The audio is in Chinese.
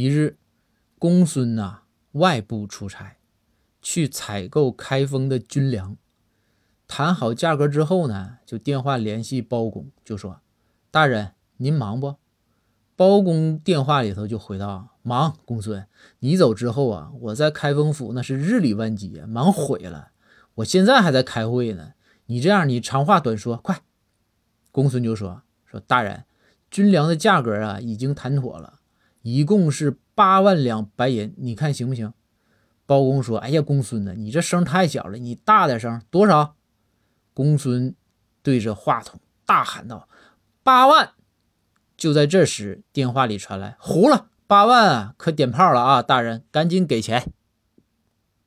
一日，公孙呐外部出差，去采购开封的军粮。谈好价格之后呢，就电话联系包公，就说：“大人，您忙不？”包公电话里头就回道：“忙，公孙，你走之后啊，我在开封府那是日理万机，忙毁了。我现在还在开会呢。你这样，你长话短说，快。”公孙就说：“说大人，军粮的价格啊，已经谈妥了，一共是八万两白银，你看行不行？”包公说：“哎呀，公孙呐，你这声太小了，你大点声，多少？”公孙对着话筒大喊道：“八万！”就在这时，电话里传来：“糊了，八万啊，可点炮了啊！大人，赶紧给钱。”